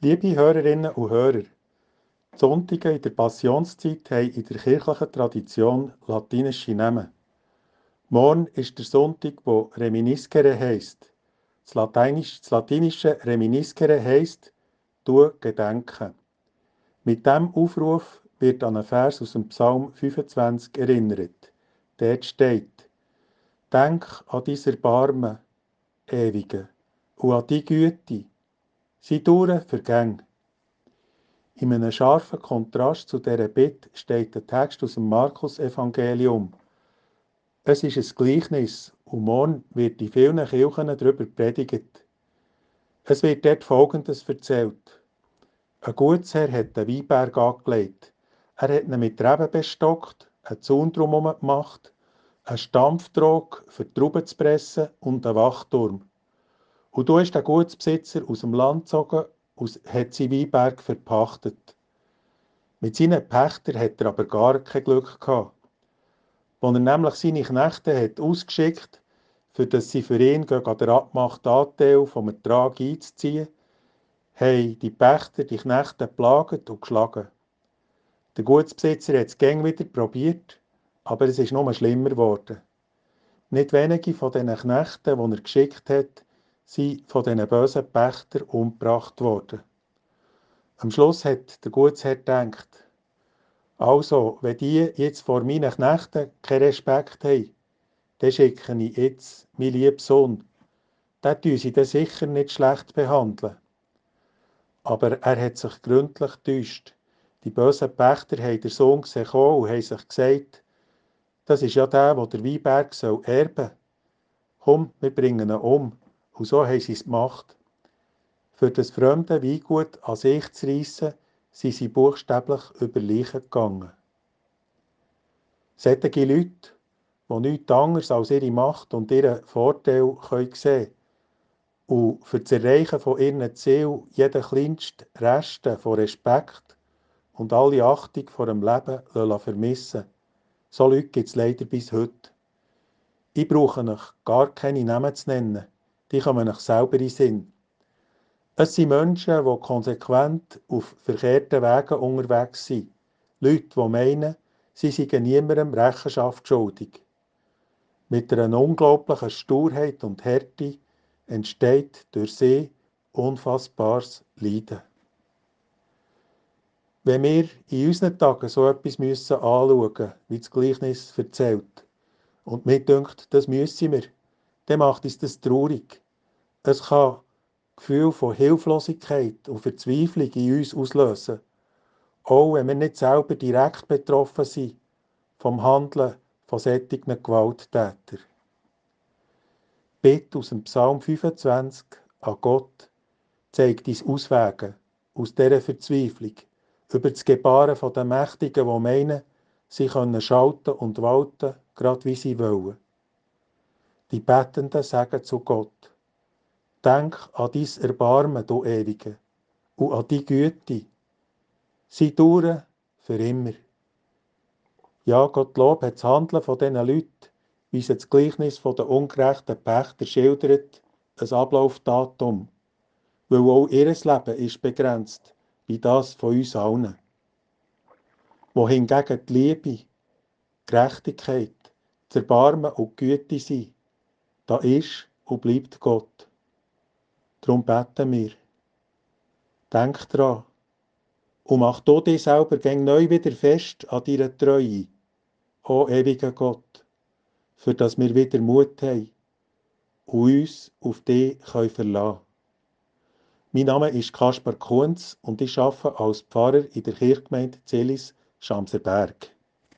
Liebe Hörerinnen und Hörer, die Sonntage in der Passionszeit haben in der kirchlichen Tradition latinische Namen. Morgen ist der Sonntag, wo Reminiscere heisst. Das, Lateinisch, das latinische Reminiscere heisst, du gedenken. Mit diesem Aufruf wird an einen Vers aus dem Psalm 25 erinnert. Dort steht, Denk an dein Erbarmen, Ewige, und an die Güte, Sie dauern vergäng. In einem scharfen Kontrast zu dieser Bitte steht der Text aus dem Markus-Evangelium. Es ist ein Gleichnis und morgen wird in vielen Kirchen darüber predigt. Es wird dort Folgendes erzählt. Ein Gutsherr hat den Weinberg angelegt. Er hat ihn mit Reben bestockt, einen Zaun drumherum gemacht, einen Stampftrog für die Trauben zu pressen und einen Wachturm. Und da ist der Gutsbesitzer aus dem Land gezogen und hat seinen Weinberg verpachtet. Mit seinen Pächtern hat er aber gar kein Glück gehabt. Als er nämlich seine Knechte hat ausgeschickt für dass sie für ihn gegen den abgemachten Anteil vom Ertrag einzuziehen, haben die Pächter die Knechte geplagt und geschlagen. Der Gutsbesitzer hat es gäng wieder probiert, aber es ist nur schlimmer geworden. Nicht wenige von diesen Knechten, die er geschickt hat, sind von diesen bösen Pächtern umgebracht worden. Am Schluss hat der Gutsherr gedacht, also, wenn die jetzt vor meinen Knechten keinen Respekt haben, dann schicke ich jetzt meinen lieben Sohn. Den tun sie dann sicher nicht schlecht behandeln. Aber er hat sich gründlich getäuscht. Die bösen Pächter haben den Sohn gesehen und haben sich gesagt, das ist ja der, der der Weinberg soll erben. Komm, wir bringen ihn um. Und so haben sie es gemacht. Für das fremde Weingut an sich zu reissen, sind sie buchstäblich über Leichen gegangen. Solche Leute, die nichts anderes als ihre Macht und ihren Vorteil können sehen und für das Erreichen von ihren Zielen jeden kleinsten Reste von Respekt und alle Achtung vor dem Leben vermissen So Leute gibt es leider bis heute. Ich brauche euch gar keine Namen zu nennen die kommen euch selber in Sinn. Es sind Menschen, die konsequent auf verkehrten Wegen unterwegs sind. Leute, die meinen, sie seien niemandem Rechenschaft schuldig. Mit einer unglaublichen Sturheit und Härte entsteht durch sie unfassbares Leiden. Wenn wir in unseren Tagen so etwas müssen anschauen müssen, wie das Gleichnis erzählt, und mir denkt, das müssen wir, dann macht uns das traurig. Es kann Gefühl von Hilflosigkeit und Verzweiflung in uns auslösen, auch wenn wir nicht selber direkt betroffen sind vom Handeln von solchen Gewalttätern. Bitte aus dem Psalm 25 an Gott zeigt uns Auswege aus dieser Verzweiflung über das Gebaren der Mächtigen, die meinen, sie können schalten und walten, gerade wie sie wollen. Die Bettenden sagen zu Gott, Denk an dein Erbarmen, du Ewige, und an die Güte. Sie dauern für immer. Ja, Gottlob hat das Handeln von diesen Leuten, wie es das Gleichnis von den ungerechten Pächter schildert, ein Ablaufdatum, weil auch ihr Leben ist begrenzt, wie das von uns allen. Wohingegen die Liebe, Gerechtigkeit, das Erbarmen und die Güte sind, da ist und bleibt Gott. Darum beten wir. Denk dran und mach du dich selber gäng neu wieder fest an deiner Treue, o ewiger Gott, für dass wir wieder Mut haben und uns auf dich können verlassen Mein Name ist Kaspar Kunz und ich arbeite als Pfarrer in der Kirchgemeinde Zelis Schamserberg.